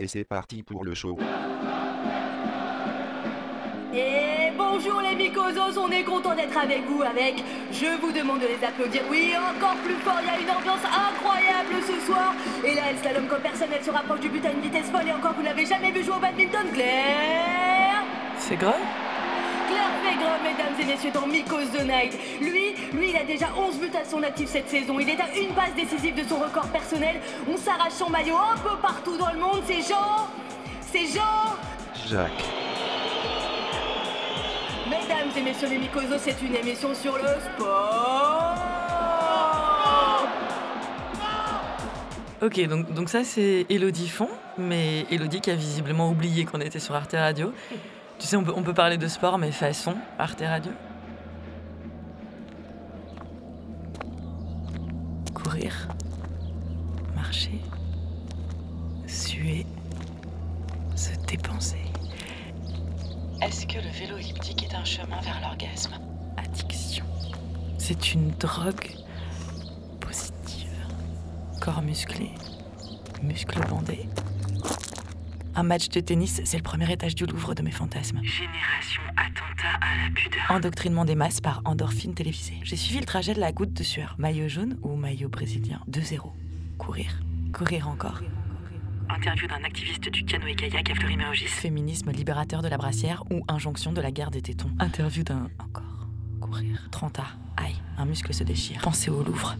Et c'est parti pour le show. Et bonjour les mycosos, on est content d'être avec vous avec Je vous demande de les applaudir, oui, encore plus fort, il y a une ambiance incroyable ce soir. Et là, elle slalom comme personne, elle se rapproche du but à une vitesse folle. Et encore, vous n'avez jamais vu jouer au badminton, Claire? C'est grave Claire Fégre, mesdames et messieurs, dans Mycos the Night. Lui, lui, il a déjà 11 buts à son actif cette saison. Il est à une passe décisive de son record personnel. On s'arrache son maillot un peu partout dans le monde. C'est Jean C'est Jean Jacques. Mesdames et messieurs les Mycosos, c'est une émission sur le sport. Ok, donc, donc ça c'est Elodie Font, mais Elodie qui a visiblement oublié qu'on était sur Arte Radio. Tu sais, on peut, on peut parler de sport, mais façon Arte Radio. Courir, marcher, suer, se dépenser. Est-ce que le vélo elliptique est un chemin vers l'orgasme? Addiction. C'est une drogue positive. Corps musclé, muscles bandés. Un match de tennis, c'est le premier étage du Louvre de mes fantasmes. Génération attentat à la pudeur. Endoctrinement des masses par endorphine télévisée. J'ai suivi le trajet de la goutte de sueur. Maillot jaune ou maillot brésilien? 2-0. Courir. Courir encore. Interview d'un activiste du canoë-kayak à Fleury-Mérogis. Féminisme libérateur de la brassière ou injonction de la guerre des tétons? Interview d'un. Encore. Courir. 30 A. Aïe, un muscle se déchire. Pensez au Louvre.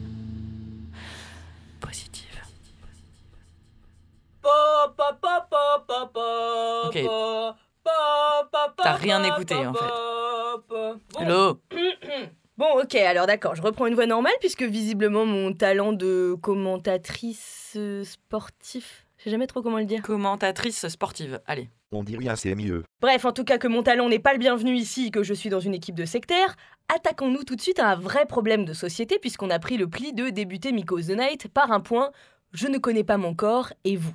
Positive. Ok. T'as rien écouté, en fait. Hello Bon, ok, alors d'accord, je reprends une voix normale puisque visiblement mon talent de commentatrice sportif, je sais jamais trop comment le dire. Commentatrice sportive. Allez. On dit rien, c'est mieux. Bref, en tout cas que mon talent n'est pas le bienvenu ici, que je suis dans une équipe de sectaires, attaquons-nous tout de suite à un vrai problème de société puisqu'on a pris le pli de débuter Mycos the Night par un point je ne connais pas mon corps et vous.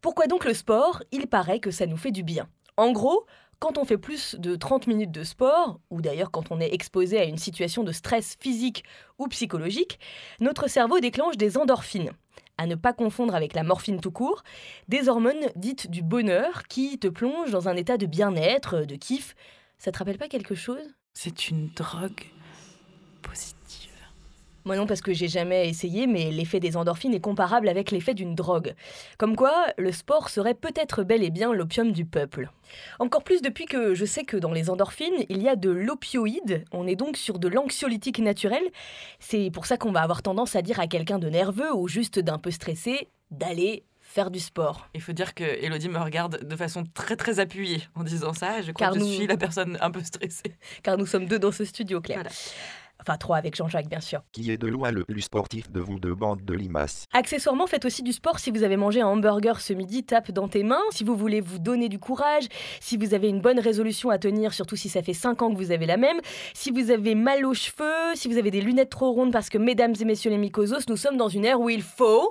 Pourquoi donc le sport? Il paraît que ça nous fait du bien. En gros, quand on fait plus de 30 minutes de sport, ou d'ailleurs quand on est exposé à une situation de stress physique ou psychologique, notre cerveau déclenche des endorphines. À ne pas confondre avec la morphine tout court, des hormones dites du bonheur qui te plongent dans un état de bien-être, de kiff. Ça te rappelle pas quelque chose? C'est une drogue positive. Moi non, parce que j'ai jamais essayé, mais l'effet des endorphines est comparable avec l'effet d'une drogue. Comme quoi, le sport serait peut-être bel et bien l'opium du peuple. Encore plus depuis que je sais que dans les endorphines, il y a de l'opioïde, on est donc sur de l'anxiolytique naturel. C'est pour ça qu'on va avoir tendance à dire à quelqu'un de nerveux ou juste d'un peu stressé d'aller faire du sport. Il faut dire que Elodie me regarde de façon très très appuyée en disant ça. Je crois Car que je nous- suis la personne un peu stressée. Car nous sommes deux dans ce studio, Claire. Voilà. Enfin, trois avec Jean-Jacques, bien sûr. Qui est de loin le plus sportif de vous deux bandes de limaces Accessoirement, faites aussi du sport si vous avez mangé un hamburger ce midi, tape dans tes mains. Si vous voulez vous donner du courage, si vous avez une bonne résolution à tenir, surtout si ça fait 5 ans que vous avez la même, si vous avez mal aux cheveux, si vous avez des lunettes trop rondes parce que, mesdames et messieurs les mycosos, nous sommes dans une ère où il faut...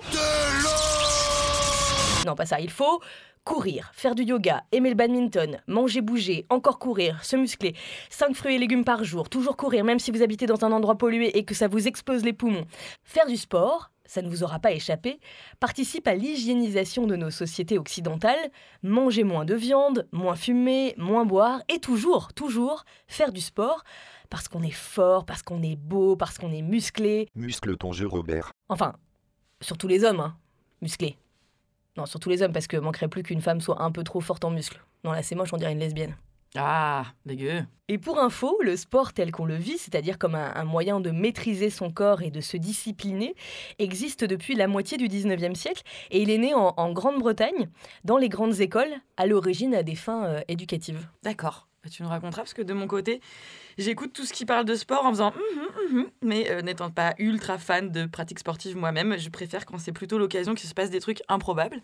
Non, pas ça, il faut courir, faire du yoga, aimer le badminton, manger, bouger, encore courir, se muscler, 5 fruits et légumes par jour, toujours courir même si vous habitez dans un endroit pollué et que ça vous explose les poumons. Faire du sport, ça ne vous aura pas échappé, participe à l'hygiénisation de nos sociétés occidentales, manger moins de viande, moins fumer, moins boire et toujours, toujours faire du sport parce qu'on est fort, parce qu'on est beau, parce qu'on est musclé, Muscle ton jeu, Robert. Enfin, surtout les hommes, hein, musclés. Non, surtout les hommes, parce que manquerait plus qu'une femme soit un peu trop forte en muscles. Non, là, c'est moche, on dirait une lesbienne. Ah, dégueu. Et pour info, le sport tel qu'on le vit, c'est-à-dire comme un, un moyen de maîtriser son corps et de se discipliner, existe depuis la moitié du 19e siècle et il est né en, en Grande-Bretagne, dans les grandes écoles, à l'origine à des fins euh, éducatives. D'accord. Bah, tu nous raconteras parce que de mon côté, j'écoute tout ce qui parle de sport en faisant Mhm, mhm mais euh, n'étant pas ultra fan de pratiques sportives moi-même, je préfère quand c'est plutôt l'occasion qu'il se passe des trucs improbables.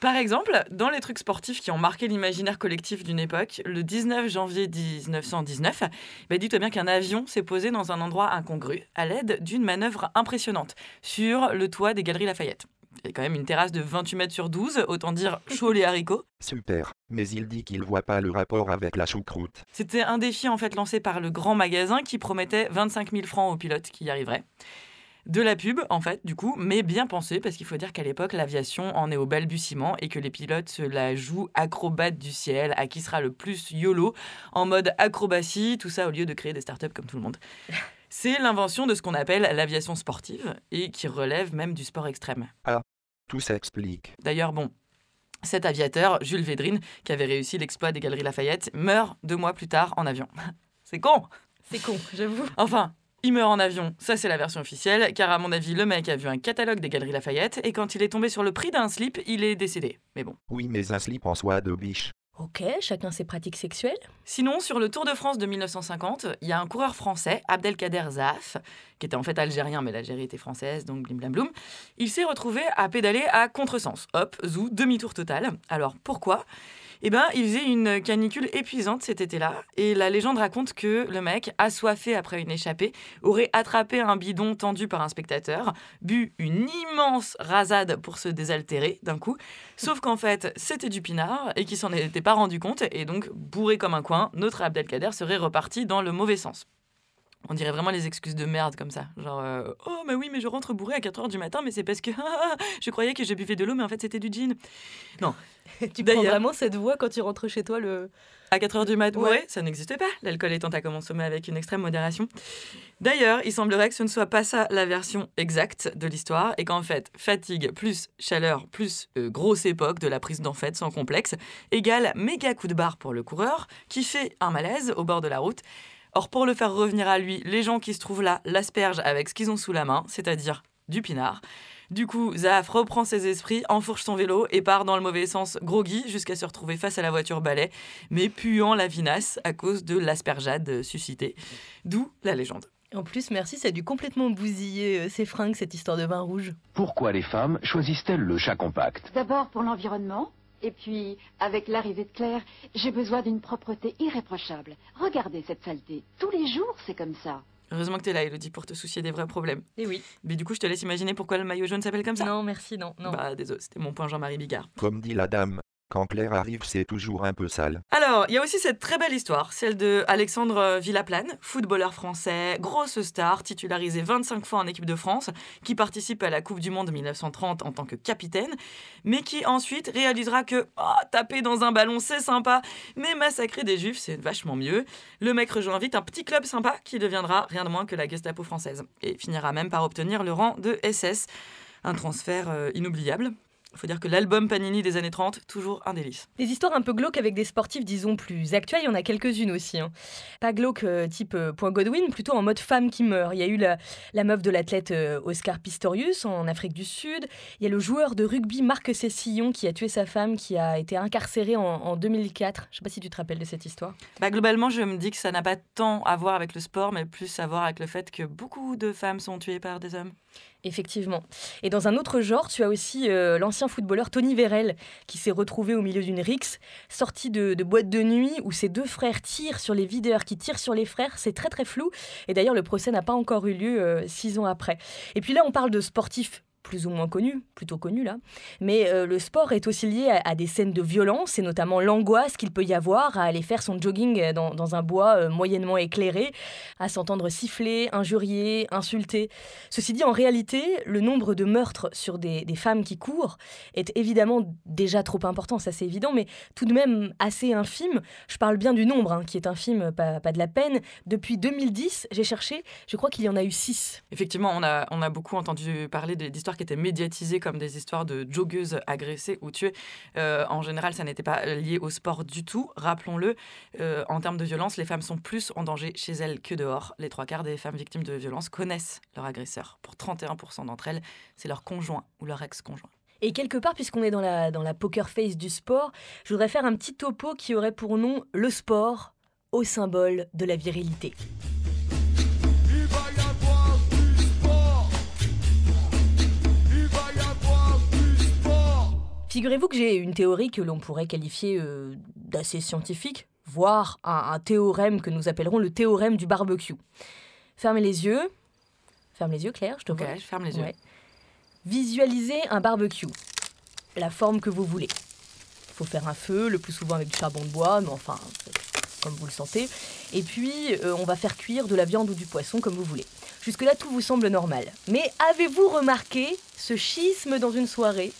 Par exemple, dans les trucs sportifs qui ont marqué l'imaginaire collectif d'une époque, le 19 janvier 1919, bah, dis-toi bien qu'un avion s'est posé dans un endroit incongru à l'aide d'une manœuvre impressionnante sur le toit des Galeries Lafayette. Il y a quand même une terrasse de 28 mètres sur 12, autant dire chaud les haricots. Super. Mais il dit qu'il voit pas le rapport avec la choucroute. C'était un défi en fait lancé par le grand magasin qui promettait 25 000 francs aux pilotes qui y arriveraient. De la pub, en fait, du coup, mais bien pensé, parce qu'il faut dire qu'à l'époque, l'aviation en est au balbutiement et que les pilotes se la jouent acrobate du ciel, à qui sera le plus YOLO, en mode acrobatie, tout ça au lieu de créer des startups comme tout le monde. C'est l'invention de ce qu'on appelle l'aviation sportive et qui relève même du sport extrême. Tout s'explique. D'ailleurs, bon, cet aviateur, Jules Védrine, qui avait réussi l'exploit des Galeries Lafayette, meurt deux mois plus tard en avion. C'est con C'est con, j'avoue. Enfin, il meurt en avion, ça c'est la version officielle, car à mon avis, le mec a vu un catalogue des Galeries Lafayette et quand il est tombé sur le prix d'un slip, il est décédé. Mais bon. Oui, mais un slip en soie de biche. Ok, chacun ses pratiques sexuelles. Sinon, sur le Tour de France de 1950, il y a un coureur français, Abdelkader Zaf, qui était en fait algérien, mais l'Algérie était française, donc blim blam bloum. Il s'est retrouvé à pédaler à contresens. Hop, zou, demi-tour total. Alors pourquoi? Eh ben, il faisait une canicule épuisante cet été-là, et la légende raconte que le mec, assoiffé après une échappée, aurait attrapé un bidon tendu par un spectateur, bu une immense rasade pour se désaltérer d'un coup, sauf qu'en fait, c'était du pinard, et qu'il s'en était pas rendu compte, et donc, bourré comme un coin, notre Abdelkader serait reparti dans le mauvais sens. On dirait vraiment les excuses de merde comme ça. Genre, euh, oh, mais oui, mais je rentre bourré à 4h du matin, mais c'est parce que je croyais que je buvais de l'eau, mais en fait c'était du gin. Non. tu prends vraiment cette voix quand tu rentres chez toi le. À 4h du mat, Ouais. ouais, ça n'existait pas, l'alcool étant à consommer avec une extrême modération. D'ailleurs, il semblerait que ce ne soit pas ça la version exacte de l'histoire, et qu'en fait, fatigue plus chaleur plus euh, grosse époque de la prise d'en fait sans complexe, égale méga coup de barre pour le coureur, qui fait un malaise au bord de la route. Or, pour le faire revenir à lui, les gens qui se trouvent là l'aspergent avec ce qu'ils ont sous la main, c'est-à-dire du pinard. Du coup, Zaf reprend ses esprits, enfourche son vélo et part dans le mauvais sens groggy jusqu'à se retrouver face à la voiture balai, mais puant la vinasse à cause de l'aspergeade suscitée. D'où la légende. En plus, merci, ça a dû complètement bousiller euh, ses fringues, cette histoire de vin rouge. Pourquoi les femmes choisissent-elles le chat compact? D'abord pour l'environnement, et puis, avec l'arrivée de Claire, j'ai besoin d'une propreté irréprochable. Regardez cette saleté. Tous les jours, c'est comme ça. Heureusement que t'es là, Elodie, pour te soucier des vrais problèmes. Et oui. Mais du coup, je te laisse imaginer pourquoi le maillot jaune s'appelle comme ça. Non, merci, non, non. Bah, désolé, c'était mon point Jean-Marie Bigard. Comme dit la dame, quand Claire arrive, c'est toujours un peu sale. Alors, il y a aussi cette très belle histoire, celle de Alexandre Villaplane, footballeur français, grosse star, titularisé 25 fois en équipe de France, qui participe à la Coupe du Monde 1930 en tant que capitaine, mais qui ensuite réalisera que oh, taper dans un ballon c'est sympa, mais massacrer des juifs c'est vachement mieux. Le mec rejoint vite un petit club sympa qui deviendra rien de moins que la Gestapo française, et finira même par obtenir le rang de SS. Un transfert euh, inoubliable. Il faut dire que l'album Panini des années 30, toujours un délice. Des histoires un peu glauques avec des sportifs, disons, plus actuels, il y en a quelques-unes aussi. hein. Pas glauques euh, type euh, point Godwin, plutôt en mode femme qui meurt. Il y a eu la, la meuf de l'athlète euh, Oscar Pistorius en Afrique du Sud. Il y a le joueur de rugby Marc Cessillon qui a tué sa femme, qui a été incarcéré en, en 2004. Je sais pas si tu te rappelles de cette histoire. Bah, globalement, je me dis que ça n'a pas tant à voir avec le sport, mais plus à voir avec le fait que beaucoup de femmes sont tuées par des hommes. Effectivement. Et dans un autre genre, tu as aussi euh, l'ancien footballeur Tony Vérel, qui s'est retrouvé au milieu d'une rixe, sorti de, boîte de nuit, où ses deux frères tirent sur les videurs qui tirent sur les frères. C'est très très flou. Et d'ailleurs, le procès n'a pas encore eu lieu euh, six ans après. Et puis là, on parle de sportifs plus ou moins connus, plutôt connus là. Mais euh, le sport est aussi lié à, des scènes de violence, et notamment l'angoisse qu'il peut y avoir à aller faire son jogging dans, un bois euh, moyennement éclairé, à s'entendre siffler, injurier, insulter. Ceci dit, en réalité, le nombre de meurtres sur des, femmes qui courent est évidemment déjà trop important, ça c'est évident, mais tout de même assez infime. Je parle bien du nombre, hein, qui est infime, pas, pas de la peine. Depuis 2010, j'ai cherché, je crois qu'il y en a eu 6. Effectivement, on a, on a beaucoup entendu parler des- qui étaient médiatisées comme des histoires de joggeuses agressées ou tuées. Euh, en général, ça n'était pas lié au sport du tout. Rappelons-le, euh, en termes de violence, les femmes sont plus en danger chez elles que dehors. Les trois quarts des femmes victimes de violence connaissent leur agresseur. Pour 31% d'entre elles, c'est leur conjoint ou leur ex-conjoint. Et quelque part, puisqu'on est dans la, dans la poker face du sport, je voudrais faire un petit topo qui aurait pour nom le sport au symbole de la virilité. Figurez-vous que j'ai une théorie que l'on pourrait qualifier euh, d'assez scientifique, voire un, un théorème que nous appellerons le théorème du barbecue. Fermez les yeux. Ferme les yeux, Claire, je te vois. je ferme les yeux. Ouais. Visualisez un barbecue. La forme que vous voulez. Il faut faire un feu, le plus souvent avec du charbon de bois, mais enfin, comme vous le sentez. Et puis, euh, on va faire cuire de la viande ou du poisson, comme vous voulez. Jusque-là, tout vous semble normal. Mais avez-vous remarqué ce schisme dans une soirée?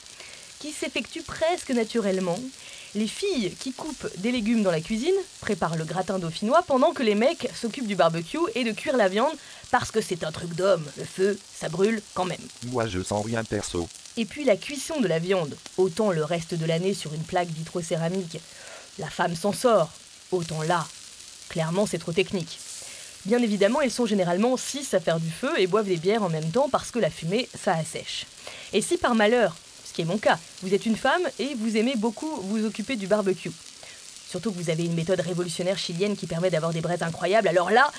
Qui s'effectue presque naturellement les filles qui coupent des légumes dans la cuisine préparent le gratin dauphinois pendant que les mecs s'occupent du barbecue et de cuire la viande parce que c'est un truc d'homme. Le feu, ça brûle quand même. Moi je sens rien perso. Et puis la cuisson de la viande, autant le reste de l'année sur une plaque vitrocéramique, la femme s'en sort, autant là, clairement c'est trop technique. Bien évidemment, ils sont généralement six à faire du feu et boivent des bières en même temps parce que la fumée, ça assèche. Et si par malheur, ce qui est mon cas, vous êtes une femme et vous aimez beaucoup vous occuper du barbecue, surtout que vous avez une méthode révolutionnaire chilienne qui permet d'avoir des braises incroyables, alors là,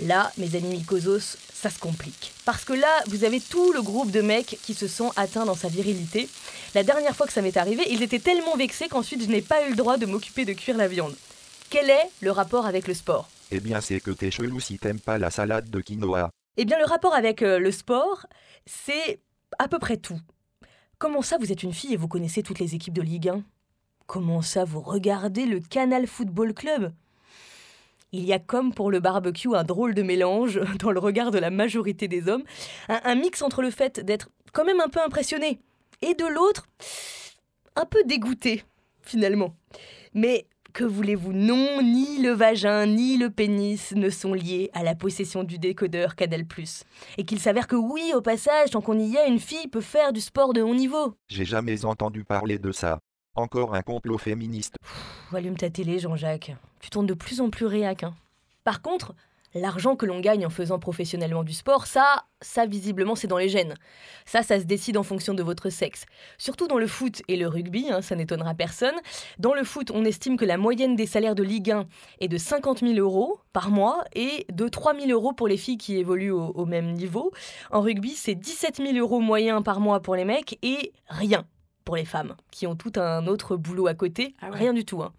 Là, mes amis mycosos, ça se complique. Parce que là, vous avez tout le groupe de mecs qui se sent atteints dans sa virilité. La dernière fois que ça m'est arrivé, ils étaient tellement vexés qu'ensuite je n'ai pas eu le droit de m'occuper de cuire la viande. Quel est le rapport avec le sport? Eh bien c'est que t'es chelou si t'aimes pas la salade de quinoa. Eh bien, le rapport avec euh, le sport, c'est à peu près tout. Comment ça, vous êtes une fille et vous connaissez toutes les équipes de Ligue 1 Comment ça, vous regardez le Canal Football Club? Il y a comme pour le barbecue un drôle de mélange dans le regard de la majorité des hommes, un, un mix entre le fait d'être quand même un peu impressionné et de l'autre un peu dégoûté finalement. Mais que voulez-vous? Non, ni le vagin ni le pénis ne sont liés à la possession du décodeur Canal+. Et qu'il s'avère que oui, au passage, tant qu'on y est, une fille peut faire du sport de haut niveau. J'ai jamais entendu parler de ça. Encore un complot féministe. Pff, allume ta télé, Jean-Jacques. Tu tournes de plus en plus réac. hein. Par contre, l'argent que l'on gagne en faisant professionnellement du sport, ça, ça visiblement, c'est dans les gènes. Ça, ça se décide en fonction de votre sexe. Surtout dans le foot et le rugby, hein, ça n'étonnera personne. Dans le foot, on estime que la moyenne des salaires de Ligue 1 est de 50 000 euros par mois et de 3 000 euros pour les filles qui évoluent au, au même niveau. En rugby, c'est 17 000 euros moyens par mois pour les mecs et rien pour les femmes, qui ont tout un autre boulot à côté. Ah ouais. Rien du tout. hein.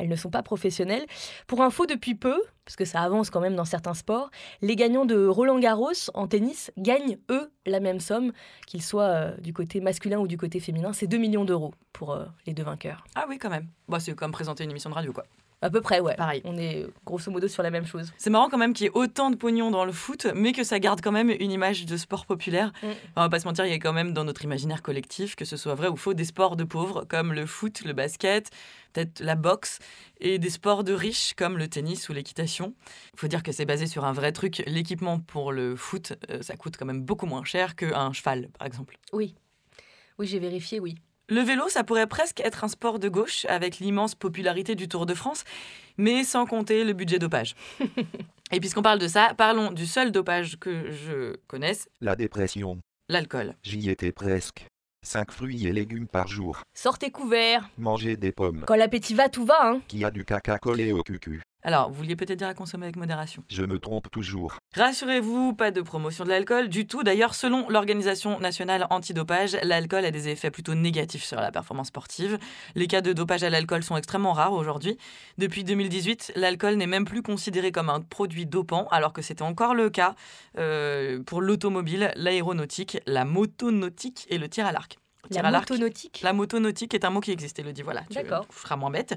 Elles ne sont pas professionnelles. Pour info, depuis peu, parce que ça avance quand même dans certains sports, les gagnants de Roland Garros en tennis gagnent, eux, la même somme, qu'ils soient euh, du côté masculin ou du côté féminin. C'est 2 millions d'euros pour euh, les deux vainqueurs. Ah oui, quand même. C'est comme présenter une émission de radio, quoi. À peu près, ouais. Pareil. On est grosso modo sur la même chose. C'est marrant quand même qu'il y ait autant de pognon dans le foot, mais que ça garde quand même une image de sport populaire. Mm. On va pas se mentir, il y a quand même dans notre imaginaire collectif, que ce soit vrai ou faux, des sports de pauvres comme le foot, le basket, peut-être la boxe, et des sports de riches comme le tennis ou l'équitation. Il faut dire que c'est basé sur un vrai truc. L'équipement pour le foot, euh, ça coûte quand même beaucoup moins cher qu'un cheval, par exemple. Oui. Oui, j'ai vérifié, oui. Le vélo, ça pourrait presque être un sport de gauche avec l'immense popularité du Tour de France, mais sans compter le budget dopage. Et puisqu'on parle de ça, parlons du seul dopage que je connaisse, La dépression. l'alcool. J'y étais presque. 5 fruits et légumes par jour. Sortez couverts. Manger des pommes. Quand l'appétit va, tout va, hein. Qui a du caca collé au cucu. Alors, vous vouliez peut-être dire à consommer avec modération? Je me trompe toujours. Rassurez-vous, pas de promotion de l'alcool du tout. D'ailleurs, selon l'Organisation nationale antidopage, l'alcool a des effets plutôt négatifs sur la performance sportive. Les cas de dopage à l'alcool sont extrêmement rares aujourd'hui. Depuis 2018, l'alcool n'est même plus considéré comme un produit dopant, alors que c'était encore le cas euh, pour l'automobile, l'aéronautique, la motonautique et le tir à l'arc. Tir La à l'arc- motonautique? La motonautique est un mot qui existe, Elodie, voilà. Tu D'accord. tu feras moins bête.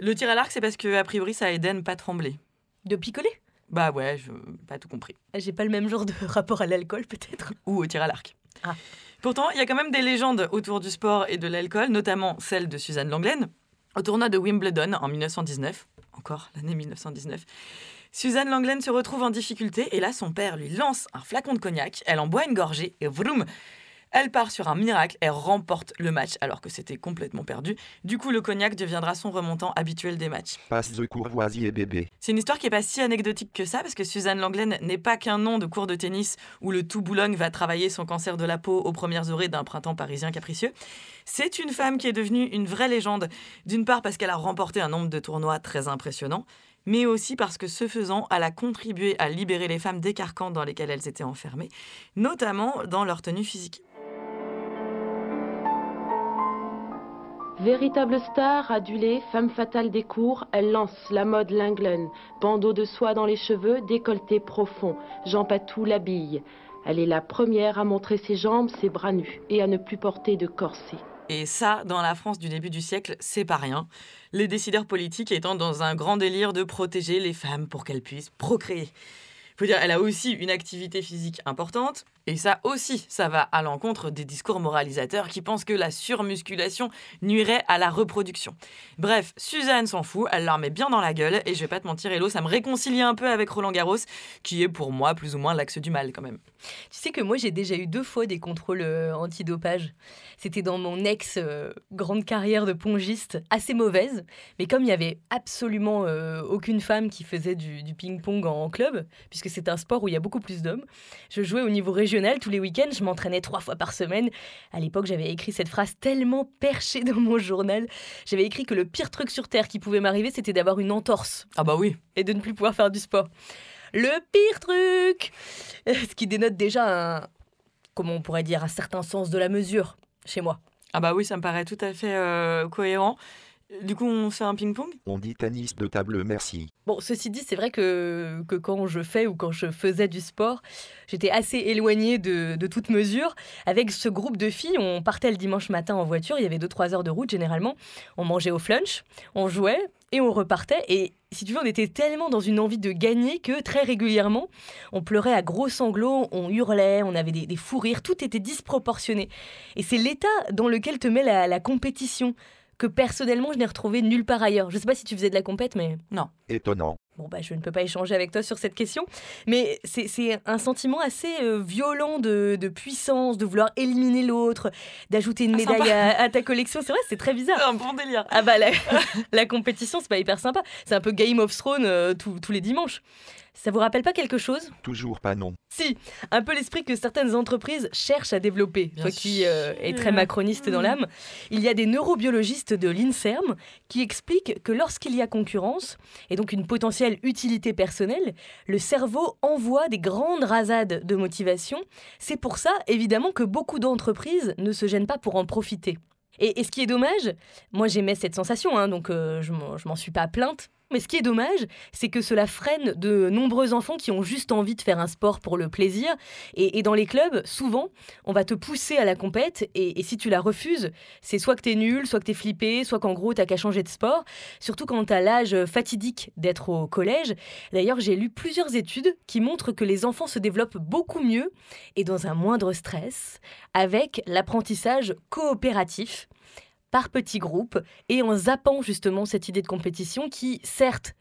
Le tir à l'arc, c'est parce que, a priori, ça aide à ne pas trembler. De picoler? Bah ouais, je pas tout compris. J'ai pas le même genre de rapport à l'alcool, peut-être. Ou au tir à l'arc. Ah. Pourtant, il y a quand même des légendes autour du sport et de l'alcool, notamment celle de Suzanne Langlaine. Au tournoi de Wimbledon en 1919, encore l'année 1919, Suzanne Langlaine se retrouve en difficulté et là, son père lui lance un flacon de cognac, elle en boit une gorgée et vroom elle part sur un miracle, elle remporte le match alors que c'était complètement perdu. Du coup, le cognac deviendra son remontant habituel des matchs. Passe de Courvoisier bébé. C'est une histoire qui est pas si anecdotique que ça, parce que Suzanne Langlaine n'est pas qu'un nom de cours de tennis où le tout Boulogne va travailler son cancer de la peau aux premières orées d'un printemps parisien capricieux. C'est une femme qui est devenue une vraie légende, d'une part parce qu'elle a remporté un nombre de tournois très impressionnant, mais aussi parce que ce faisant, elle a contribué à libérer les femmes des carcans dans lesquels elles étaient enfermées, notamment dans leur tenue physique. Véritable star, adulée, femme fatale des cours, elle lance la mode Langlen. Bandeau de soie dans les cheveux, décolleté profond. Jean Patou l'habille. Elle est la première à montrer ses jambes, ses bras nus et à ne plus porter de corset. Et ça, dans la France du début du siècle, c'est pas rien. Les décideurs politiques étant dans un grand délire de protéger les femmes pour qu'elles puissent procréer. Elle a aussi une activité physique importante, et ça aussi, ça va à l'encontre des discours moralisateurs qui pensent que la surmusculation nuirait à la reproduction. Bref, Suzanne s'en fout, elle leur met bien dans la gueule, et je vais pas te mentir, Hello, ça me réconcilie un peu avec Roland Garros, qui est pour moi plus ou moins l'axe du mal quand même. Tu sais que moi, j'ai déjà eu deux fois des contrôles euh, antidopage. C'était dans mon ex euh, grande carrière de pongiste, assez mauvaise. Mais comme il n'y avait absolument euh, aucune femme qui faisait du, du ping-pong en, en club, puisque c'est un sport où il y a beaucoup plus d'hommes, je jouais au niveau régional tous les week-ends. Je m'entraînais trois fois par semaine. À l'époque, j'avais écrit cette phrase tellement perchée dans mon journal. J'avais écrit que le pire truc sur Terre qui pouvait m'arriver, c'était d'avoir une entorse Ah bah oui, et de ne plus pouvoir faire du sport. Le pire truc Ce qui dénote déjà un, comment on pourrait dire, un certain sens de la mesure chez moi. ah bah oui, ça me paraît tout à fait euh, cohérent. Du coup, on fait un ping-pong? On dit tennis de table merci. Bon, ceci dit, c'est vrai que, que quand je fais ou quand je faisais du sport, j'étais assez éloignée de, de toute mesure. Avec ce groupe de filles, on partait le dimanche matin en voiture, il y avait 2-3 heures de route généralement. On mangeait au flunch, on jouait et on repartait. Et si tu veux, on était tellement dans une envie de gagner que très régulièrement, on pleurait à gros sanglots, on hurlait, on avait des, des fous rires, tout était disproportionné. Et c'est l'état dans lequel te met la, la compétition que personnellement je n'ai retrouvé nulle part ailleurs. Je sais pas si tu faisais de la compète, mais Étonnant. Bon, bah, je ne peux pas échanger avec toi sur cette question, mais c'est- c'est un sentiment assez euh, violent de, de puissance, de vouloir éliminer l'autre, d'ajouter une Ah, médaille à, à ta collection. C'est vrai, c'est très bizarre. un bon délire. Ah bah la, la compétition, c'est pas hyper sympa. C'est un peu Game of Thrones euh, tous- tous les dimanches. Ça vous rappelle pas quelque chose? Toujours pas non. Si, un peu l'esprit que certaines entreprises cherchent à développer. Bien Toi qui euh, es très macroniste dans Mm. l'âme, il y a des neurobiologistes de l'INSERM qui expliquent que lorsqu'il y a concurrence, et donc une potentielle utilité personnelle, le cerveau envoie des grandes rasades de motivation. C'est pour ça, évidemment, que beaucoup d'entreprises ne se gênent pas pour en profiter. Et, et ce qui est dommage, moi j'aimais cette sensation, hein, donc euh, je m'en suis pas plainte. Mais ce qui est dommage, c'est que cela freine de nombreux enfants qui ont juste envie de faire un sport pour le plaisir. Et, dans les clubs, souvent, on va te pousser à la compète. Et, et si tu la refuses, c'est soit que t'es nul, soit que t'es flippé, soit qu'en gros t'as qu'à changer de sport. Surtout quand t'as l'âge fatidique d'être au collège. D'ailleurs, j'ai lu plusieurs études qui montrent que les enfants se développent beaucoup mieux et dans un moindre stress avec l'apprentissage coopératif par petits groupes et en zappant justement cette idée de compétition qui, certes,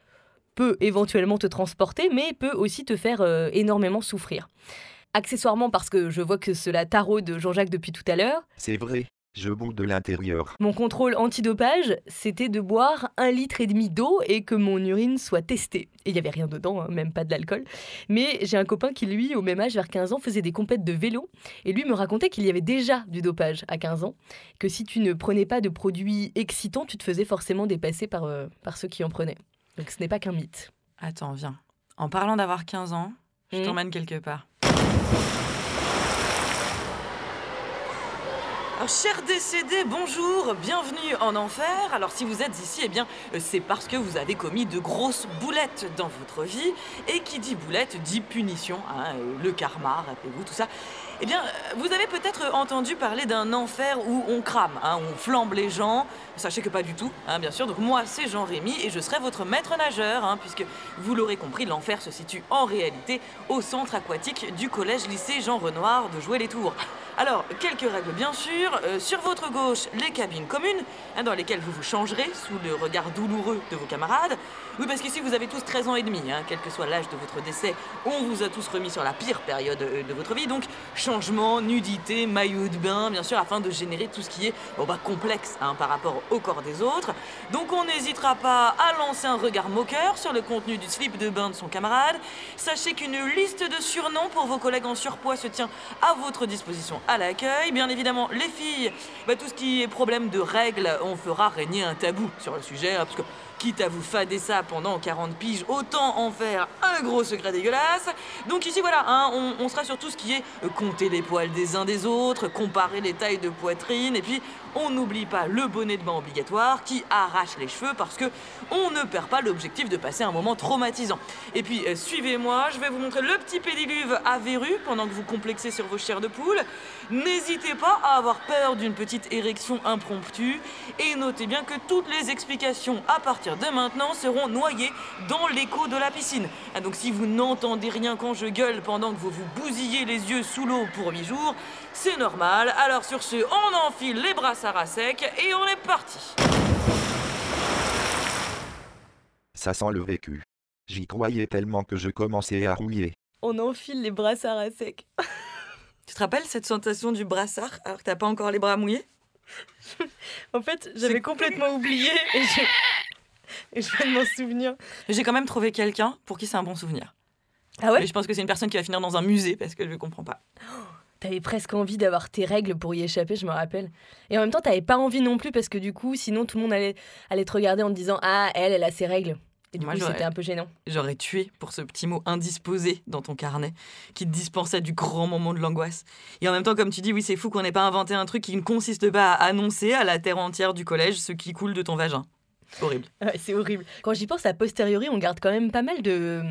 peut éventuellement te transporter, mais peut aussi te faire euh, énormément souffrir. Accessoirement, parce que je vois que cela taraude Jean-Jacques depuis tout à l'heure, C'est vrai. Je boue de l'intérieur. mon contrôle antidopage, c'était de boire un litre et demi d'eau et que mon urine soit testée. Et il n'y avait rien dedans, hein, même pas de l'alcool. Mais j'ai un copain qui, lui, au même âge, vers 15 ans, faisait des compètes de vélo. Et lui me racontait qu'il y avait déjà du dopage à 15 ans. Que si tu ne prenais pas de produits excitants, tu te faisais forcément dépasser par, euh, par ceux qui en prenaient. Donc ce n'est pas qu'un mythe. Attends, viens. En parlant d'avoir 15 ans, je Mhm. t'emmène quelque part. Alors, cher décédé, bonjour, bienvenue en enfer. Alors, si vous êtes ici, eh bien, euh, c'est parce que vous avez commis de grosses boulettes dans votre vie. Et qui dit boulette dit punition, hein, euh, le karma, rappelez-vous, tout ça. Eh bien, euh, vous avez peut-être entendu parler d'un enfer où on crame, hein, on flambe les gens. Sachez que pas du tout, hein, bien sûr. Donc, moi, c'est Jean-Rémy et je serai votre maître nageur, hein, puisque vous l'aurez compris, l'enfer se situe en réalité au centre aquatique du collège-lycée Jean Renoir de Jouer les Tours. Alors, quelques règles bien sûr. Euh, sur votre gauche, les cabines communes, hein, dans lesquelles vous vous changerez sous le regard douloureux de vos camarades. Oui, parce qu'ici, vous avez tous 13 ans et demi, quel que soit l'âge de votre décès. On vous a tous remis sur la pire période euh, de votre vie. Donc, changement, nudité, maillot de bain, bien sûr, afin de générer tout ce qui est bon, bah, complexe par rapport au corps des autres. Donc, on n'hésitera pas à lancer un regard moqueur sur le contenu du slip de bain de son camarade. Sachez qu'une liste de surnoms pour vos collègues en surpoids se tient à votre disposition à l'accueil. Bien évidemment, les filles, bah, tout ce qui est problème de règles, on fera régner un tabou sur le sujet, hein, parce que quitte à vous fader ça pendant 40 piges, autant en faire un gros secret dégueulasse. Donc ici, voilà, hein, on, on sera sur tout ce qui est euh, compter les poils des uns des autres, comparer les tailles de poitrine, et puis on n'oublie pas le bonnet de bain obligatoire qui arrache les cheveux parce que on ne perd pas l'objectif de passer un moment traumatisant. Et puis euh, suivez-moi, je vais vous montrer le petit pédiluve à verrue pendant que vous complexez sur vos chairs de poule. N'hésitez pas à avoir peur d'une petite érection impromptue et notez bien que toutes les explications à partir de maintenant seront noyées dans l'écho de la piscine. Ah, donc si vous n'entendez rien quand je gueule pendant que vous vous bousillez les yeux sous l'eau pour 8 jours, c'est normal. Alors sur ce, on enfile les brassards à sec et on est parti. Ça sent le vécu. J'y croyais tellement que je commençais à rouiller. On enfile les brassards à sec. Tu te rappelles cette sensation du brassard alors que t'as pas encore les bras mouillés? En fait, j'avais complètement oublié et je... et je viens de m'en souvenir. J'ai quand même trouvé quelqu'un pour qui c'est un bon souvenir. Ah ouais? Mais je pense que c'est une personne qui va finir dans un musée parce que je comprends pas. T'avais presque envie d'avoir tes règles pour y échapper, je me rappelle. Et en même temps, t'avais pas envie non plus parce que du coup, sinon tout le monde allait, allait te regarder en te disant Ah, elle, elle a ses règles. Et du Moi, coup, c'était un peu gênant. J'aurais tué pour ce petit mot indisposé dans ton carnet qui te dispensait du grand moment de l'angoisse. Et en même temps, comme tu dis, oui, c'est fou qu'on n'ait pas inventé un truc qui ne consiste pas à annoncer à la terre entière du collège ce qui coule de ton vagin. Horrible. Ouais, c'est horrible. Quand j'y pense, a posteriori, on garde quand même pas mal de,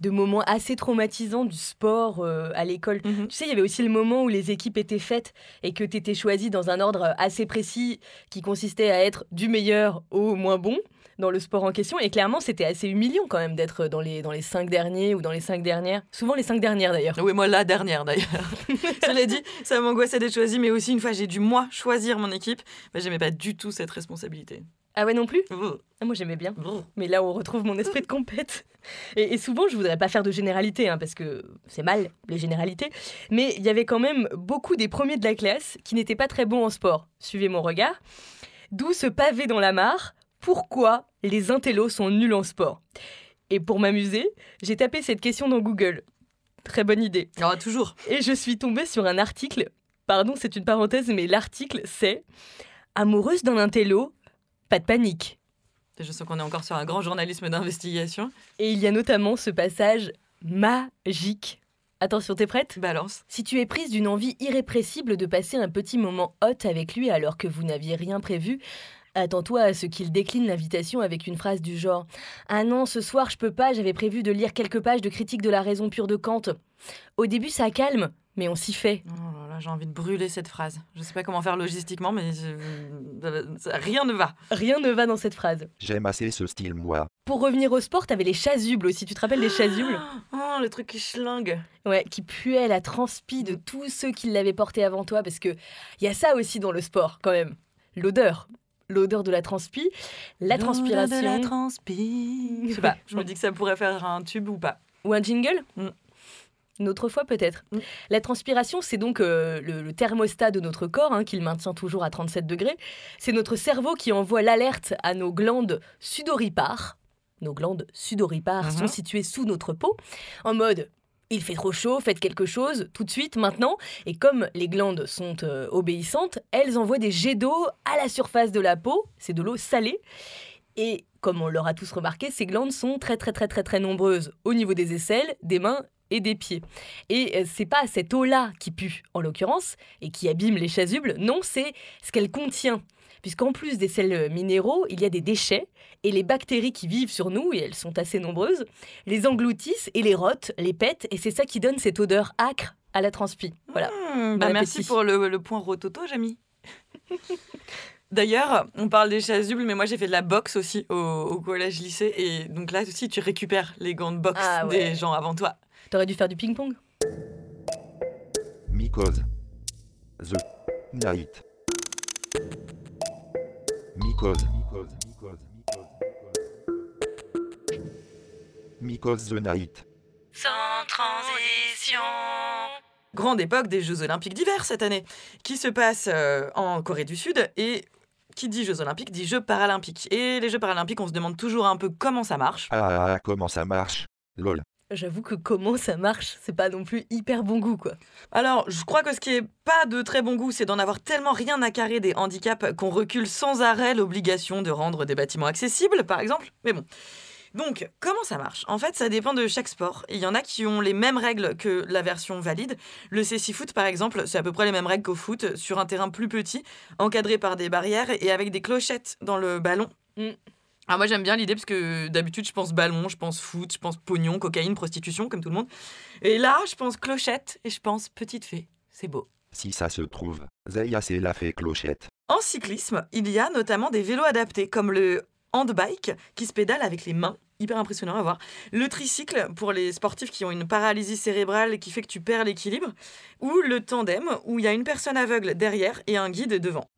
de moments assez traumatisants du sport euh, à l'école. Mhm. Tu sais, il y avait aussi le moment où les équipes étaient faites et que tu étais choisi dans un ordre assez précis qui consistait à être du meilleur au moins bon dans le sport en question. Et clairement, c'était assez humiliant quand même d'être dans les, dans les cinq derniers ou dans les cinq dernières. Souvent les cinq dernières d'ailleurs. Oui, moi, la dernière d'ailleurs. Cela dit, ça m'angoissait d'être choisi, mais aussi une fois j'ai dû moi choisir mon équipe, bah, j'aimais pas du tout cette responsabilité. Ah ouais non plus Ah, Moi j'aimais bien. Mais là, on retrouve mon esprit de compète. Et, et souvent, je voudrais pas faire de généralité, hein, parce que c'est mal, les généralités. Mais il y avait quand même beaucoup des premiers de la classe qui n'étaient pas très bons en sport. Suivez mon regard. D'où ce pavé dans la mare. Pourquoi les intellos sont nuls en sport? Et pour m'amuser, j'ai tapé cette question dans Google. Très bonne idée. Toujours. Et je suis tombée sur un article. Pardon, c'est une parenthèse, mais l'article, c'est Amoureuse d'un intello, pas de panique. Je sens qu'on est encore sur un grand journalisme d'investigation. Et il y a notamment ce passage magique. Attention, t'es prête? Balance. Si tu es prise d'une envie irrépressible de passer un petit moment hot avec lui alors que vous n'aviez rien prévu, attends-toi à ce qu'il décline l'invitation avec une phrase du genre Ah non, ce soir je peux pas, j'avais prévu de lire quelques pages de critique de la raison pure de Kant. Au début ça calme, mais on s'y fait. Oh là là, j'ai envie de brûler cette phrase. Je sais pas comment faire logistiquement, mais je- ça- rien ne va. Rien ne va dans cette phrase. J'aime assez ce style, moi. Pour revenir au sport, t'avais les chasubles aussi, tu te rappelles des chasubles? Oh, le truc qui schlingue. Ouais, qui puait la transpi de tous ceux qui l'avaient porté avant toi, parce que il y a ça aussi dans le sport, quand même. L'odeur. L'odeur de la transpi, la transpiration. De la transpi. Je sais pas, je me dis que ça pourrait faire un tube ou pas. Ou un jingle? Mm. Une autre fois peut-être. Mm. La transpiration, c'est donc euh, le, le thermostat de notre corps, hein, qui le maintient toujours à 37 degrés. C'est notre cerveau qui envoie l'alerte à nos glandes sudoripares. Nos glandes sudoripares Mhm. sont situées sous notre peau, en mode il fait trop chaud, faites quelque chose, tout de suite, maintenant. Et comme les glandes sont euh, obéissantes, elles envoient des jets d'eau à la surface de la peau. C'est de l'eau salée. Et comme on l'aura tous remarqué, ces glandes sont très très très très très nombreuses au niveau des aisselles, des mains et des pieds. Et euh, c'est pas cette eau-là qui pue, en l'occurrence, et qui abîme les chasubles, non, c'est ce qu'elle contient. Puisqu'en plus des sels minéraux, il y a des déchets, et les bactéries qui vivent sur nous, et elles sont assez nombreuses, les engloutissent et les rotent, les pètent, et c'est ça qui donne cette odeur acre à la transpi. Voilà. Hmm, bah Bon merci pour le, le point rototo, Jamie. D'ailleurs, on parle des chasubles, mais moi j'ai fait de la boxe aussi au, au collège-lycée. Et donc là aussi, tu récupères les gants de boxe Ah ouais. des gens avant toi. T'aurais dû faire du ping-pong Mycose. The Night. Mycose. Mycose. Mycose. Mycose the Night. Sans transition. Grande époque des Jeux Olympiques d'hiver cette année, qui se passe euh, en Corée du Sud. Et qui dit Jeux Olympiques dit Jeux Paralympiques. Et les Jeux Paralympiques, on se demande toujours un peu comment ça marche. Ah, ah, ah, comment ça marche? Lol. J'avoue que comment ça marche, c'est pas non plus hyper bon goût, quoi. Alors, je crois que ce qui est pas de très bon goût, c'est d'en avoir tellement rien à carrer des handicaps qu'on recule sans arrêt l'obligation de rendre des bâtiments accessibles, par exemple. Mais bon. Donc, comment ça marche? En fait, ça dépend de chaque sport. Il y en a qui ont les mêmes règles que la version valide. Le CC-foot, par exemple, c'est à peu près les mêmes règles qu'au foot, sur un terrain plus petit, encadré par des barrières et avec des clochettes dans le ballon. Mm. Alors moi j'aime bien l'idée parce que d'habitude je pense ballon, je pense foot, je pense pognon, cocaïne, prostitution comme tout le monde. Et là je pense clochette et je pense petite fée. C'est beau. Si ça se trouve, Zeya c'est la fée clochette. En cyclisme, il y a notamment des vélos adaptés comme le handbike qui se pédale avec les mains. Hyper impressionnant à voir. Le tricycle pour les sportifs qui ont une paralysie cérébrale qui fait que tu perds l'équilibre. Ou le tandem où il y a une personne aveugle derrière et un guide devant.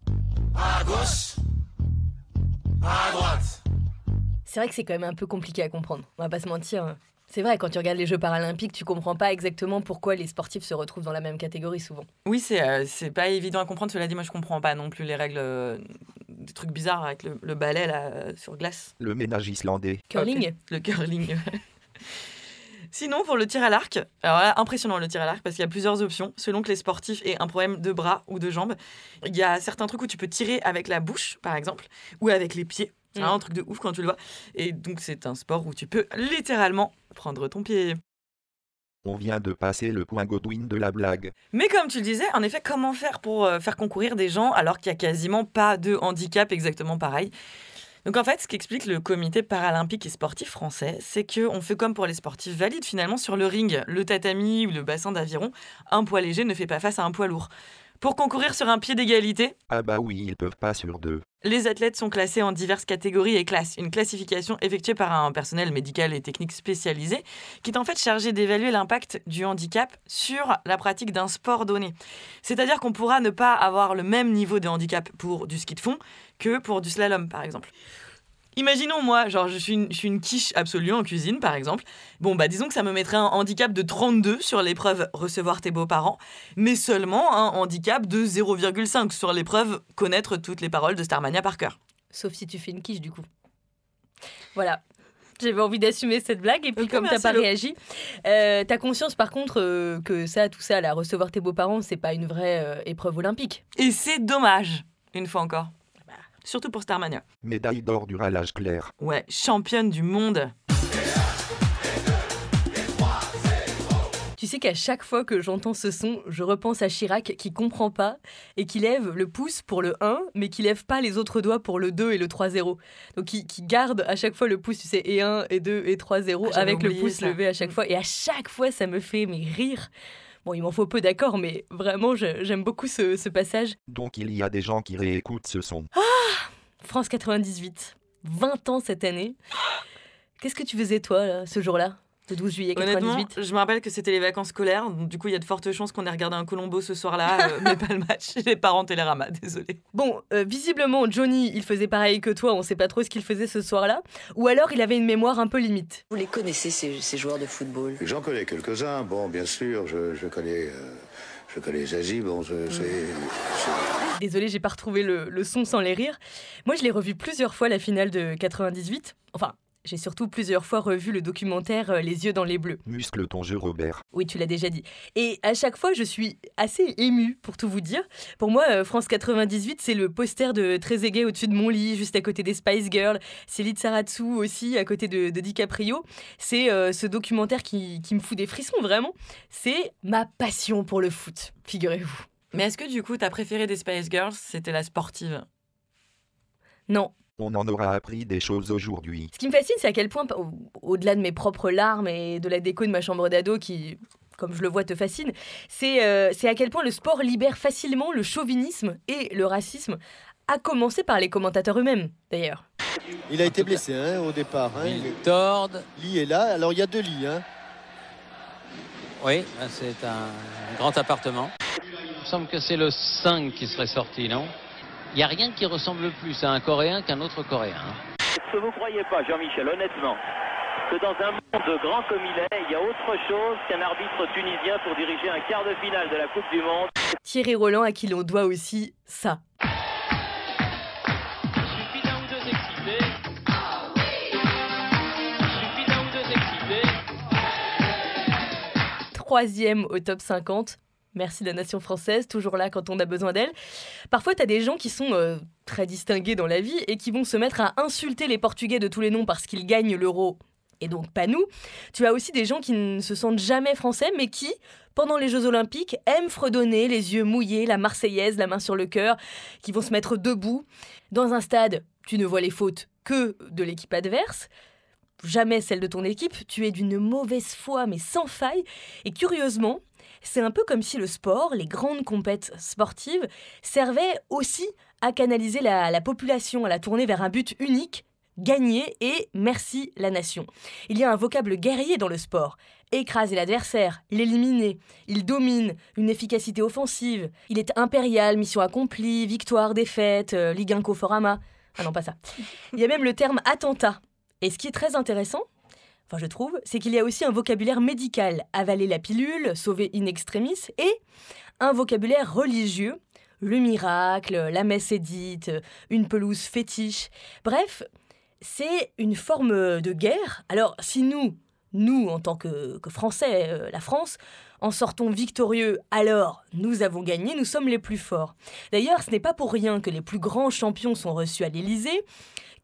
À gauche. À droite. C'est vrai que c'est quand même un peu compliqué à comprendre, on va pas se mentir. C'est vrai, quand tu regardes les Jeux paralympiques, tu comprends pas exactement pourquoi les sportifs se retrouvent dans la même catégorie souvent. Oui, c'est euh, c'est pas évident à comprendre. Cela dit, moi je comprends pas non plus les règles, euh, des trucs bizarres avec le, le balai là euh, sur glace. Le ménage islandais. Curling Le curling. Sinon, pour le tir à l'arc, alors là, impressionnant le tir à l'arc parce qu'il y a plusieurs options selon que les sportifs aient un problème de bras ou de jambes. Il y a certains trucs où tu peux tirer avec la bouche, par exemple, ou avec les pieds. C'est Mm. vraiment un truc de ouf quand tu le vois. Et donc, c'est un sport où tu peux littéralement prendre ton pied. On vient de passer le point Godwin de la blague. Mais comme tu le disais, en effet, comment faire pour euh, faire concourir des gens alors qu'il n'y a quasiment pas de handicap exactement pareil? Donc en fait, ce qu'explique le comité paralympique et sportif français, c'est qu'on fait comme pour les sportifs valides finalement sur le ring, le tatami ou le bassin d'aviron, un poids léger ne fait pas face à un poids lourd. Pour concourir sur un pied d'égalité, Ah bah oui, ils peuvent pas sur deux. les athlètes sont classés en diverses catégories et classes, une classification effectuée par un personnel médical et technique spécialisé qui est en fait chargé d'évaluer l'impact du handicap sur la pratique d'un sport donné. C'est-à-dire qu'on pourra ne pas avoir le même niveau de handicap pour du ski de fond que pour du slalom par exemple. Imaginons moi, genre je suis, une, je suis une quiche absolue en cuisine par exemple. Bon bah disons que ça me mettrait un handicap de 32 sur l'épreuve recevoir tes beaux-parents, mais seulement un handicap de 0,5 sur l'épreuve connaître toutes les paroles de Starmania par cœur. Sauf si tu fais une quiche du coup. Voilà. J'avais envie d'assumer cette blague et puis comme t'as pas réagi, euh, t'as conscience par contre euh, que ça, tout ça, là, recevoir tes beaux-parents, c'est pas une vraie euh, épreuve olympique. Et c'est dommage, une fois encore. Surtout pour Starmania. Médaille d'or du ralage clair. Ouais, championne du monde. Tu sais qu'à chaque fois que j'entends ce son, je repense à Chirac qui comprend pas et qui lève le pouce pour le 1, mais qui lève pas les autres doigts pour le 2 et le 3-0. Donc qui, qui garde à chaque fois le pouce, tu sais, et 1, et 2, et 3-0 Ah, avec le pouce ça. levé à chaque fois. Et à chaque fois, ça me fait mais rire. Bon, il m'en faut peu d'accord, mais vraiment, j'aime beaucoup ce, ce passage. Donc il y a des gens qui réécoutent ce son. France 98, 20 ans cette année. Qu'est-ce que tu faisais toi, là, ce jour-là, le 12 juillet Honnêtement, 98 je me rappelle que c'était les vacances scolaires, donc du coup il y a de fortes chances qu'on ait regardé un Colombo ce soir-là, euh, mais pas le match. Les parents Télérama, désolé. Bon, euh, visiblement, Johnny, il faisait pareil que toi, on sait pas trop ce qu'il faisait ce soir-là. Ou alors, il avait une mémoire un peu limite. Vous les connaissez, ces, ces joueurs de football? J'en connais quelques-uns. Bon, bien sûr, je, je connais, euh, je connais Zazie. Bon, je- c'est, c'est- Désolée, j'ai pas retrouvé le, le son sans les rires. Moi, je l'ai revu plusieurs fois, la finale de 98. Enfin, j'ai surtout plusieurs fois revu le documentaire euh, Les yeux dans les bleus. Muscle ton jeu, Robert. Oui, tu l'as déjà dit. Et à chaque fois, je suis assez émue, pour tout vous dire. Pour moi, euh, France 98, c'est le poster de Trezeguet au-dessus de mon lit, juste à côté des Spice Girls. C'est Litsaratsu aussi, à côté de, de DiCaprio. C'est euh, ce documentaire qui, qui me fout des frissons, vraiment. C'est ma passion pour le foot, figurez-vous. Mais est-ce que du coup ta préférée des Spice Girls, c'était la sportive? Non, On en aura appris des choses aujourd'hui. Ce qui me fascine, c'est à quel point, au- au-delà de mes propres larmes et de la déco de ma chambre d'ado qui, comme je le vois, te fascine, c'est euh, c'est à quel point le sport libère facilement le chauvinisme et le racisme, à commencer par les commentateurs eux-mêmes, d'ailleurs. Il a été blessé hein, au départ. Hein. Il est- Tord, Lee est là. Alors il y a deux lits. Hein. oui, c'est un grand appartement. Il me semble que c'est le 5 qui serait sorti, non? Il n'y a rien qui ressemble plus à un Coréen qu'un autre Coréen. hein. Est-ce que vous croyez pas, Jean-Michel, honnêtement, que dans un monde grand comme il est, il y a autre chose qu'un arbitre tunisien pour diriger un quart de finale de la Coupe du Monde Thierry Roland, à qui l'on doit aussi ça. Troisième au top 50, Merci la nation française, toujours là quand on a besoin d'elle. Parfois, tu as des gens qui sont euh, très distingués dans la vie et qui vont se mettre à insulter les Portugais de tous les noms parce qu'ils gagnent l'euro et donc pas nous. Tu as aussi des gens qui ne se sentent jamais français mais qui, pendant les Jeux Olympiques, aiment fredonner, les yeux mouillés, la Marseillaise, la main sur le cœur, qui vont se mettre debout. Dans un stade, tu ne vois les fautes que de l'équipe adverse jamais celle de ton équipe, tu es d'une mauvaise foi mais sans faille. Et curieusement, c'est un peu comme si le sport, les grandes compètes sportives, servaient aussi à canaliser la, la population, à la tourner vers un but unique, gagner et merci la nation. Il y a un vocable guerrier dans le sport. Écraser l'adversaire, l'éliminer, il domine, une efficacité offensive, il est impérial, mission accomplie, victoire, défaite, euh, Ligue 1 Conforama. Ah non, pas ça. Il y a même le terme attentat. Et ce qui est très intéressant, enfin je trouve, c'est qu'il y a aussi un vocabulaire médical, avaler la pilule, sauver in extremis, et un vocabulaire religieux, le miracle, la messe édite, une pelouse fétiche. Bref, c'est une forme de guerre. Alors si nous, nous en tant que, que Français, euh, la France, en sortons victorieux, alors nous avons gagné, nous sommes les plus forts. D'ailleurs, ce n'est pas pour rien que les plus grands champions sont reçus à l'Élysée,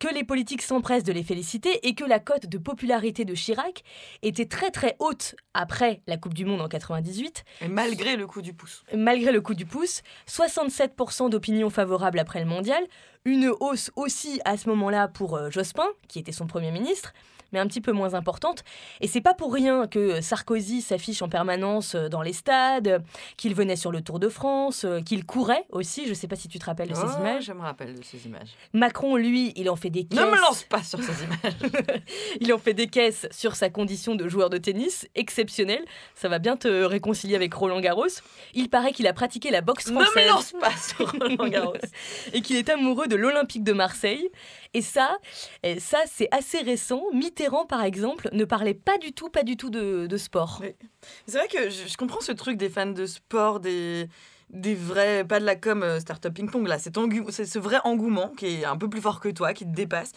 que les politiques s'empressent de les féliciter et que la cote de popularité de Chirac était très très haute après la Coupe du Monde en 98. Et malgré le coup du pouce. Malgré le coup du pouce, 67% d'opinion favorable après le mondial, une hausse aussi à ce moment-là pour euh, Jospin, qui était son Premier ministre, mais un petit peu moins importante. Et c'est pas pour rien que Sarkozy s'affiche en permanence euh, dans les stades, qu'il venait sur le Tour de France, euh, qu'il courait aussi. Je sais pas si tu te rappelles de ces images. Je me rappelle de ces images. Macron, lui, il en fait des caisses. Ne me lance pas sur ces images. il en fait des caisses sur sa condition de joueur de tennis, exceptionnel. Ça va bien te réconcilier avec Roland Garros. Il paraît qu'il a pratiqué la boxe Ne me française. lance pas sur Roland Garros. et qu'il est amoureux de l'Olympique de Marseille. Et ça, ça c'est assez récent. Mitterrand, par exemple, ne parlait pas du tout, pas du tout de, de sport. C'est vrai que je, je comprends ce truc des fans de sport, des, des vrais, pas de la com euh, Startup Ping Pong, là, c'est ce vrai engouement qui est un peu plus fort que toi, qui te dépasse.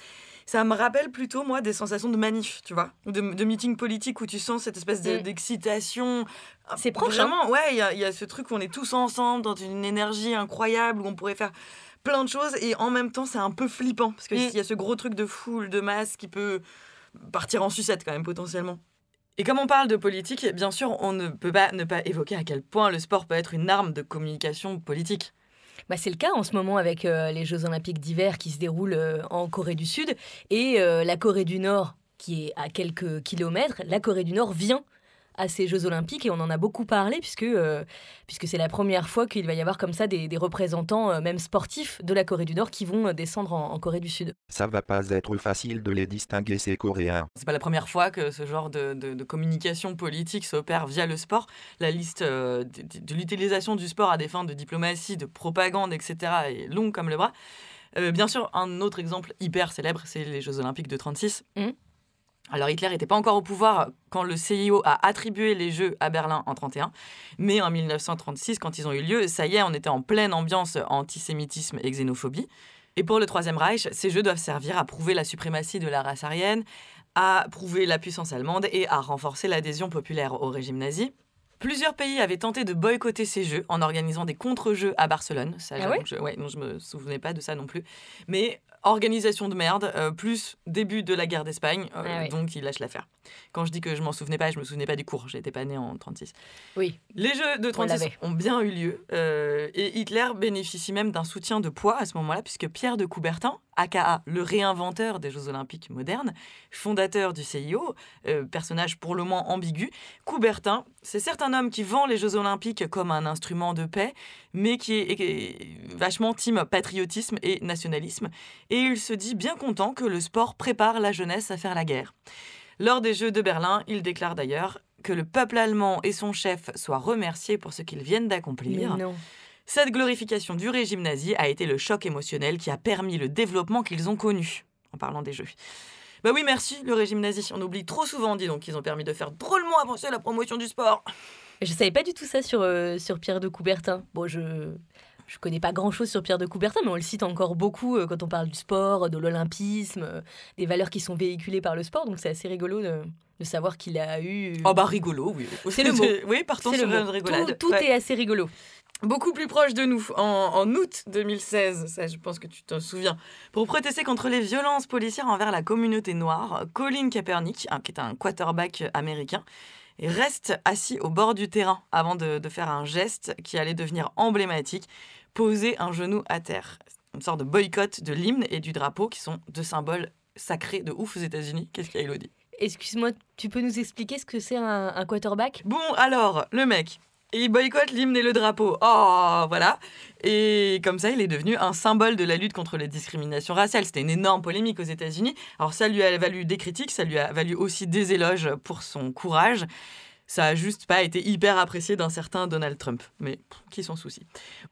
Ça me rappelle plutôt, moi, des sensations de manif, tu vois, de, de meeting politique où tu sens cette espèce de- Mm. d'excitation. C'est proche, hein. Vraiment, ouais, il y a, il y a ce truc où on est tous ensemble dans une énergie incroyable, où on pourrait faire plein de choses, et en même temps, c'est un peu flippant, parce qu'il Mm. y a ce gros truc de foule, de masse qui peut partir en sucette quand même, potentiellement. Et comme on parle de politique, bien sûr, on ne peut pas ne pas évoquer à quel point le sport peut être une arme de communication politique. Bah, c'est le cas en ce moment avec euh, les Jeux Olympiques d'hiver qui se déroulent euh, en Corée du Sud et euh, la Corée du Nord qui est à quelques kilomètres. La Corée du Nord vient à ces Jeux Olympiques et on en a beaucoup parlé puisque, euh, puisque c'est la première fois qu'il va y avoir comme ça des, des représentants, euh, même sportifs, de la Corée du Nord qui vont euh, descendre en, en Corée du Sud. Ça va pas être facile de les distinguer ces Coréens. C'est pas la première fois que ce genre de, de- de communication politique s'opère via le sport. La liste euh, de, de- de l'utilisation du sport à des fins de diplomatie, de propagande, etc. est longue comme le bras. Euh, bien sûr, un autre exemple hyper célèbre, c'est les Jeux Olympiques de 36. Mhm. Alors Hitler n'était pas encore au pouvoir quand le CIO a attribué les Jeux à Berlin en 31, mais en 1936, quand ils ont eu lieu, ça y est, on était en pleine ambiance antisémitisme et xénophobie. Et pour le Troisième Reich, ces Jeux doivent servir à prouver la suprématie de la race aryenne, à prouver la puissance allemande et à renforcer l'adhésion populaire au régime nazi. Plusieurs pays avaient tenté de boycotter ces jeux en organisant des contre-jeux à Barcelone. Ça, Ah que je, ouais, non, je me souvenais pas de ça non plus. Mais organisation de merde, euh, plus début de la guerre d'Espagne, euh, Ah donc ils lâchent l'affaire. Quand je dis que je m'en souvenais pas, je me souvenais pas du cours. J'étais pas né en 36. Oui. Les Jeux de On 36 l'avait. ont bien eu lieu euh, et Hitler bénéficie même d'un soutien de poids à ce moment-là, puisque Pierre de Coubertin, aka le réinventeur des Jeux Olympiques modernes, fondateur du CIO, euh, personnage pour le moins ambigu, Coubertin, c'est certes un homme qui vend les Jeux Olympiques comme un instrument de paix, mais qui est, vachement team patriotisme et nationalisme, et il se dit bien content que le sport prépare la jeunesse à faire la guerre. Lors des Jeux de Berlin, il déclare d'ailleurs que le peuple allemand et son chef soient remerciés pour ce qu'ils viennent d'accomplir. Cette glorification du régime nazi a été le choc émotionnel qui a permis le développement qu'ils ont connu, en parlant des Jeux. Bah oui, merci, le régime nazi. On oublie trop souvent, dis donc, qu'ils ont permis de faire drôlement avancer la promotion du sport. Je savais pas du tout ça sur, euh, sur Pierre de Coubertin. Bon, je je connais pas grand chose sur Pierre de Coubertin, mais on le cite encore beaucoup euh, quand on parle du sport, de l'olympisme, euh, des valeurs qui sont véhiculées par le sport, donc c'est assez rigolo de, de savoir qu'il a eu. Oh bah rigolo, oui. C'est le mot. oui, partons sur une rigolade. Tout, tout Ouais. est assez rigolo. Beaucoup plus proche de nous, en, en août 2016, ça je pense que tu t'en souviens, pour protester contre les violences policières envers la communauté noire, Colin Kaepernick, hein, qui est un quarterback américain, reste assis au bord du terrain avant de, de faire un geste qui allait devenir emblématique, poser un genou à terre. Une sorte de boycott de l'hymne et du drapeau qui sont deux symboles sacrés de ouf aux États-Unis. Qu'est-ce qu'il y a, Elodie? Excuse-moi, tu peux nous expliquer ce que c'est un, un quarterback? Bon, alors, le mec, il boycotte l'hymne et le drapeau. Oh, voilà. Et comme ça, il est devenu un symbole de la lutte contre les discriminations raciales. C'était une énorme polémique aux États-Unis. Alors, ça lui a valu des critiques, ça lui a valu aussi des éloges pour son courage. Ça a juste pas été hyper apprécié d'un certain Donald Trump. Mais qui s'en soucie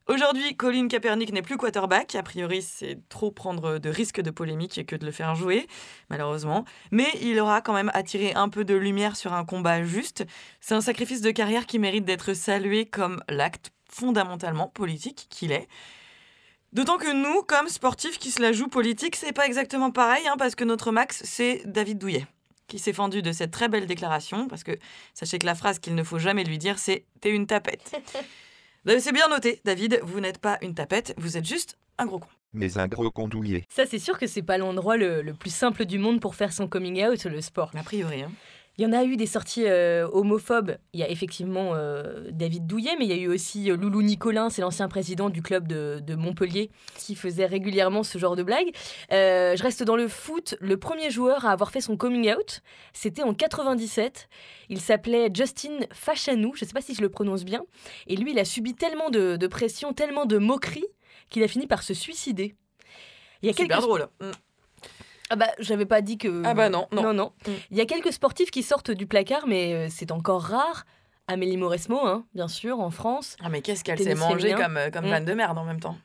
Aujourd'hui, Colin Kaepernick n'est plus quarterback. A priori, c'est trop prendre de risques de polémique que de le faire jouer, malheureusement. Mais il aura quand même attiré un peu de lumière sur un combat juste. C'est un sacrifice de carrière qui mérite d'être salué comme l'acte fondamentalement politique qu'il est. D'autant que nous, comme sportifs qui se la jouent politique, c'est pas exactement pareil, hein, parce que notre max, c'est David Douillet, qui s'est fendu de cette très belle déclaration, parce que sachez que la phrase qu'il ne faut jamais lui dire, c'est T'es une tapette. C'est bien noté, David, vous n'êtes pas une tapette, vous êtes juste un gros con. Mais un gros condouillé. Ça, c'est sûr que c'est pas l'endroit le, le plus simple du monde pour faire son coming out, le sport. A priori. Hein. Il y en a eu des sorties euh, homophobes. Il y a effectivement euh, David Douillet, mais il y a eu aussi euh, Loulou Nicolin, c'est l'ancien président du club de, de Montpellier, qui faisait régulièrement ce genre de blagues. Je reste dans le foot. Le premier joueur à avoir fait son coming out, c'était en 97. Il s'appelait Justin Fachanou, je ne sais pas si je le prononce bien. Et lui, il a subi tellement de, de pression, tellement de moqueries, qu'il a fini par se suicider. Il y a Super quelques- drôle. Mm. Ah bah, j'avais pas dit que. Ah bah non, non. Non, non. Mm. Il y a quelques sportifs qui sortent du placard, mais euh, c'est encore rare. Amélie Mauresmo, hein, bien sûr, en France. Ah mais qu'est-ce qu'elle s'est mangée comme, euh, comme Mm. vanne de merde en même temps.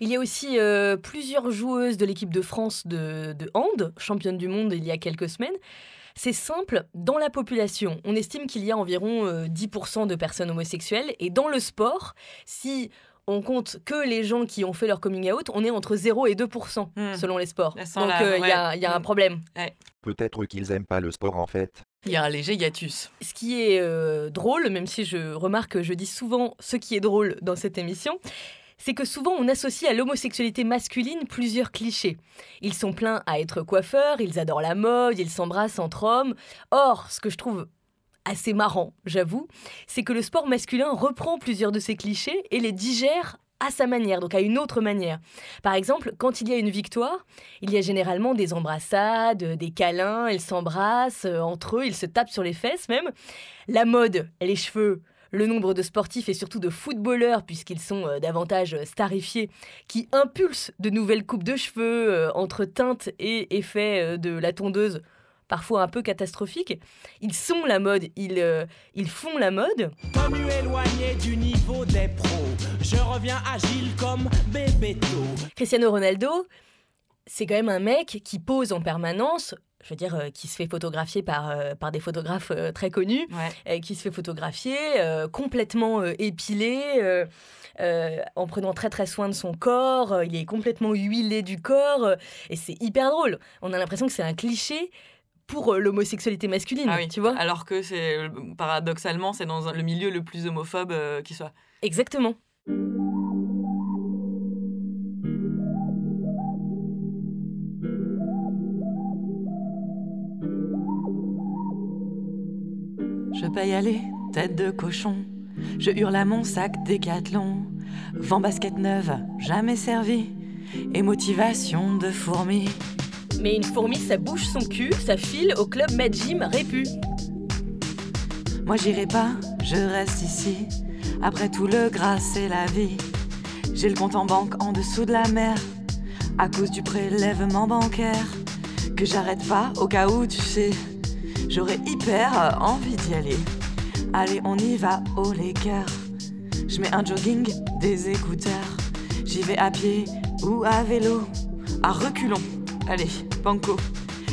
Il y a aussi euh, plusieurs joueuses de l'équipe de France de, de hand, championne du monde il y a quelques semaines. C'est simple, dans la population, on estime qu'il y a environ euh, 10% de personnes homosexuelles. Et dans le sport, si on compte que les gens qui ont fait leur coming out, on est entre 0 et 2% Hmm. selon les sports. Donc euh, il y, a, ouais. il y a un Hmm. problème. Peut-être qu'ils aiment pas le sport en fait. Il y a un léger hiatus. Ce qui est euh, drôle, même si je remarque que je dis souvent ce qui est drôle dans cette émission, c'est que souvent on associe à l'homosexualité masculine plusieurs clichés. Ils sont pleins à être coiffeurs, ils adorent la mode, ils s'embrassent entre hommes. Or, ce que je trouve assez marrant, j'avoue, c'est que le sport masculin reprend plusieurs de ces clichés et les digère à sa manière, donc à une autre manière. Par exemple, quand il y a une victoire, il y a généralement des embrassades, des câlins, ils s'embrassent euh, entre eux, ils se tapent sur les fesses même. La mode, les cheveux, le nombre de sportifs et surtout de footballeurs, puisqu'ils sont euh, davantage starifiés, qui impulsent de nouvelles coupes de cheveux euh, entre teintes et effets de la tondeuse parfois un peu catastrophiques. Ils sont la mode, ils, euh, ils font la mode. Connu éloigné du niveau des pros, je reviens agile comme Bébéto. Cristiano Ronaldo, c'est quand même un mec qui pose en permanence. Je veux dire, euh, qui se fait photographier par, euh, par des photographes euh, très connus, euh, qui se fait photographier euh, complètement euh, épilé, euh, euh, en prenant très très soin de son corps. euh, il est complètement huilé du corps, euh, et c'est hyper drôle. On a l'impression que c'est un cliché pour euh, l'homosexualité masculine, Ah oui, tu vois Alors que c'est euh, paradoxalement, c'est dans le milieu le plus homophobe euh, qui soit. Exactement. Je paye aller, tête de cochon. Je hurle à mon sac décathlon. Vent basket neuve, jamais servi. Et motivation de fourmi. Mais une fourmi, ça bouge son cul, ça file au club Med Gym Répu. Moi j'irai pas, je reste ici. Après tout le gras, c'est la vie. J'ai le compte en banque en dessous de la mer. À cause du prélèvement bancaire. Que j'arrête pas au cas où, tu sais. J'aurais hyper envie d'y aller. Allez, on y va, oh les cœurs. Je mets un jogging, des écouteurs. J'y vais à pied ou à vélo. À reculons. Allez,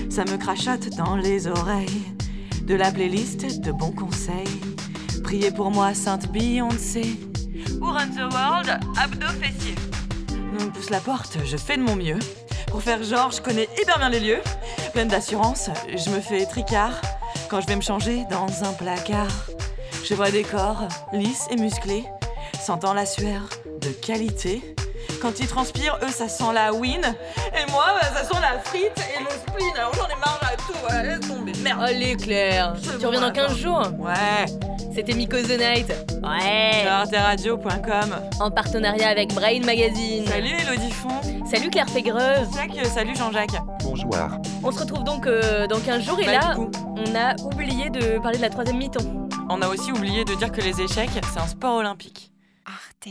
Ça me crachote dans les oreilles. De la playlist de bons conseils. Priez pour moi, Sainte Beyoncé. Ou Run the World, abdos fessiers. On me pousse la porte, je fais de mon mieux. Pour faire genre, je connais hyper bien les lieux. Pleine d'assurance, je me fais tricard. Quand je vais me changer dans un placard, je vois des corps lisses et musclés, sentant la sueur de qualité. Quand ils transpirent, eux, ça sent la win. Et moi, bah, ça sent la frite et le spleen. Alors j'en ai marre là, tout. Voilà, laisse tomber. Merde. Allez, Claire, tu reviens dans 15 jours Ouais. C'était Miko The Night. Ouais. Sur arteradio.com. En partenariat avec Brain Magazine. Salut Elodie Font. Salut Claire Fégreux. Jacques, salut Jean-Jacques. Bonjour. On se retrouve donc euh, dans 15 jours et Bah, là, on a oublié de parler de la troisième mi-temps. On a aussi oublié de dire que les échecs, c'est un sport olympique. Arte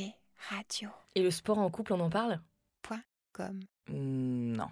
Radio. Et le sport en couple, on en parle? Point com. Hmm, non.